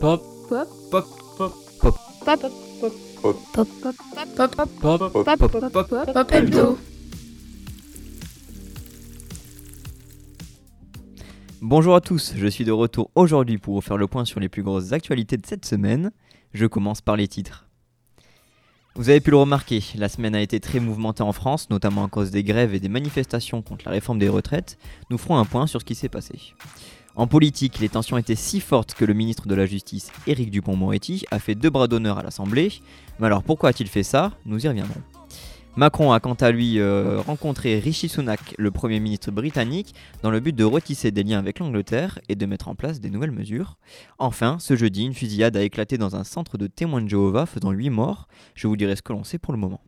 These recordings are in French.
Pop. Pop. Pop. Pop. Pop. Pop. Pop. Pop. Pop. Pop. Pop. Pop. Pop. Pop. Pop. Hebdo. Bonjour à tous, je suis de retour aujourd'hui pour vous faire le point sur les plus grosses actualités de cette semaine. Je commence par les titres. Vous avez pu le remarquer, la semaine a été très mouvementée en France, notamment à cause des grèves et des manifestations contre la réforme des retraites. Nous ferons un point sur ce qui s'est passé. En politique, les tensions étaient si fortes que le ministre de la Justice, Éric Dupont-Moretti, a fait deux bras d'honneur à l'Assemblée. Mais alors pourquoi a-t-il fait ça? Nous y reviendrons. Macron a quant à lui euh, rencontré Rishi Sunak, le Premier ministre britannique, dans le but de retisser des liens avec l'Angleterre et de mettre en place des nouvelles mesures. Enfin, ce jeudi, une fusillade a éclaté dans un centre de témoins de Jéhovah faisant 8 morts. Je vous dirai ce que l'on sait pour le moment.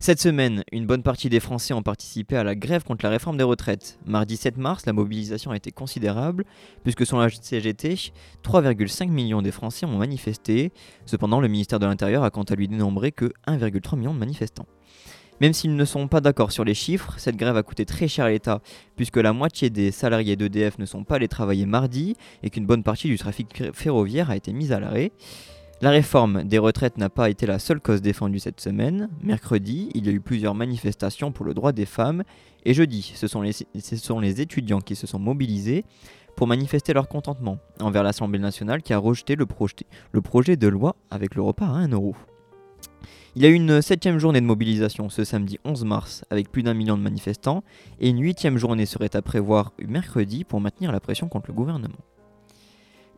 Cette semaine, une bonne partie des Français ont participé à la grève contre la réforme des retraites. Mardi 7 mars, la mobilisation a été considérable, puisque selon la CGT, 3,5 millions des Français ont manifesté. Cependant, le ministère de l'Intérieur a quant à lui dénombré que 1,3 million de manifestants. Même s'ils ne sont pas d'accord sur les chiffres, cette grève a coûté très cher à l'État, puisque la moitié des salariés d'EDF ne sont pas allés travailler mardi et qu'une bonne partie du trafic ferroviaire a été mise à l'arrêt. La réforme des retraites n'a pas été la seule cause défendue cette semaine. Mercredi, il y a eu plusieurs manifestations pour le droit des femmes, et jeudi, ce sont les, étudiants qui se sont mobilisés pour manifester leur contentement envers l'Assemblée nationale qui a rejeté le, projet, le projet de loi avec le repas à 1 euro. Il y a eu une septième journée de mobilisation ce samedi 11 mars avec plus d'un million de manifestants et une huitième journée serait à prévoir mercredi pour maintenir la pression contre le gouvernement.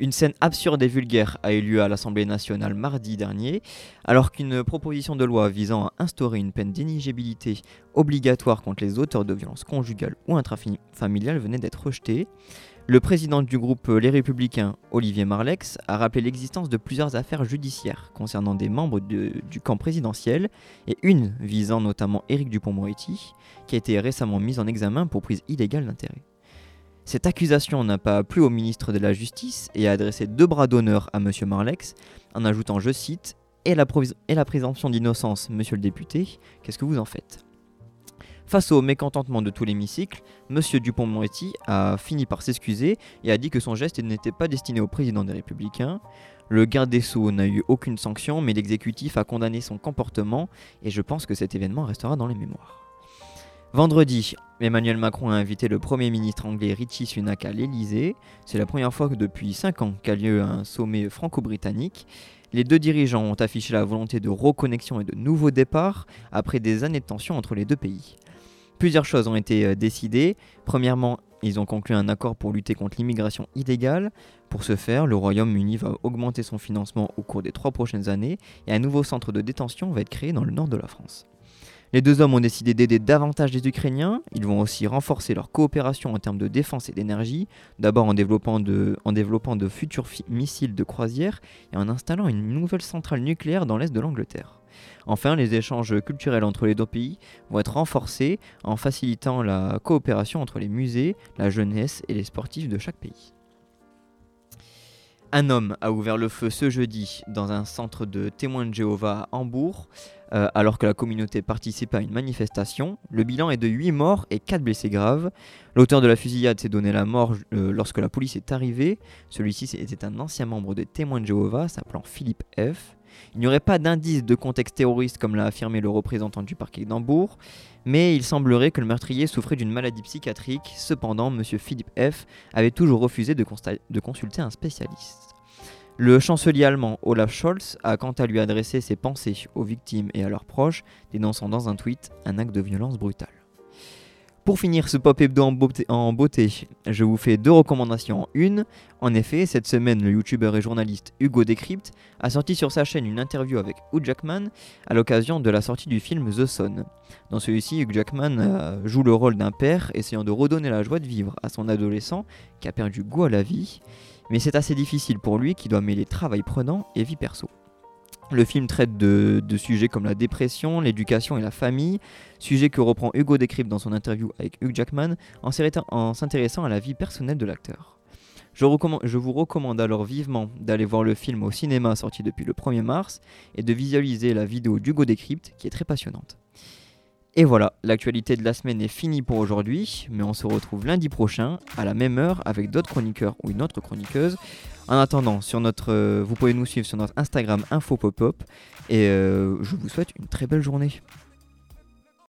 Une scène absurde et vulgaire a eu lieu à l'Assemblée nationale mardi dernier, alors qu'une proposition de loi visant à instaurer une peine d'inéligibilité obligatoire contre les auteurs de violences conjugales ou intrafamiliales venait d'être rejetée. Le président du groupe Les Républicains, Olivier Marlex, a rappelé l'existence de plusieurs affaires judiciaires concernant des membres du camp présidentiel et une visant notamment Éric Dupont-Moretti, qui a été récemment mise en examen pour prise illégale d'intérêt. Cette accusation n'a pas plu au ministre de la Justice et a adressé deux bras d'honneur à M. Marlex, en ajoutant, je cite, et la, présomption d'innocence, monsieur le député, qu'est-ce que vous en faites? Face au mécontentement de tout l'hémicycle, M. Dupont-Moretti a fini par s'excuser et a dit que son geste n'était pas destiné au président des Républicains. Le garde des Sceaux n'a eu aucune sanction, mais l'exécutif a condamné son comportement et je pense que cet événement restera dans les mémoires. Vendredi, Emmanuel Macron a invité le Premier ministre anglais Richie Sunak à l'Elysée. C'est la première fois que depuis 5 ans qu'a lieu un sommet franco-britannique. Les deux dirigeants ont affiché la volonté de reconnexion et de nouveaux départs après des années de tension entre les deux pays. Plusieurs choses ont été euh, décidées. Premièrement, ils ont conclu un accord pour lutter contre l'immigration illégale. Pour ce faire, le Royaume-Uni va augmenter son financement au cours des trois prochaines années et un nouveau centre de détention va être créé dans le nord de la France. Les deux hommes ont décidé d'aider davantage les Ukrainiens. Ils vont aussi renforcer leur coopération en termes de défense et d'énergie, d'abord en développant de, futurs missiles de croisière et en installant une nouvelle centrale nucléaire dans l'est de l'Angleterre. Enfin, les échanges culturels entre les deux pays vont être renforcés en facilitant la coopération entre les musées, la jeunesse et les sportifs de chaque pays. Un homme a ouvert le feu ce jeudi dans un centre de témoins de Jéhovah à Hambourg, euh, alors que la communauté participait à une manifestation. Le bilan est de 8 morts et 4 blessés graves. L'auteur de la fusillade s'est donné la mort euh, lorsque la police est arrivée. Celui-ci était un ancien membre des témoins de Jéhovah, s'appelant Philippe F. Il n'y aurait pas d'indice de contexte terroriste comme l'a affirmé le représentant du parquet d'Hambourg, mais il semblerait que le meurtrier souffrait d'une maladie psychiatrique. Cependant, M. Philippe F. avait toujours refusé de, de consulter un spécialiste. Le chancelier allemand Olaf Scholz a quant à lui adressé ses pensées aux victimes et à leurs proches, dénonçant dans un tweet un acte de violence brutale. Pour finir ce pop hebdo en beauté, je vous fais deux recommandations en une. En effet, cette semaine, le youtubeur et journaliste Hugo Decrypt a sorti sur sa chaîne une interview avec Hugh Jackman à l'occasion de la sortie du film The Son. Dans celui-ci, Hugh Jackman euh, joue le rôle d'un père essayant de redonner la joie de vivre à son adolescent qui a perdu goût à la vie. Mais c'est assez difficile pour lui qui doit mêler travail prenant et vie perso. Le film traite de, sujets comme la dépression, l'éducation et la famille, sujet que reprend Hugo Decrypt dans son interview avec Hugh Jackman en s'intéressant à la vie personnelle de l'acteur. Je, vous recommande alors vivement d'aller voir le film au cinéma sorti depuis le 1er mars et de visualiser la vidéo d'Hugo Decrypt qui est très passionnante. Et voilà, l'actualité de la semaine est finie pour aujourd'hui, mais on se retrouve lundi prochain à la même heure avec d'autres chroniqueurs ou une autre chroniqueuse. En attendant, sur notre, euh, vous pouvez nous suivre sur notre Instagram Info Pop-Up et euh, je vous souhaite une très belle journée.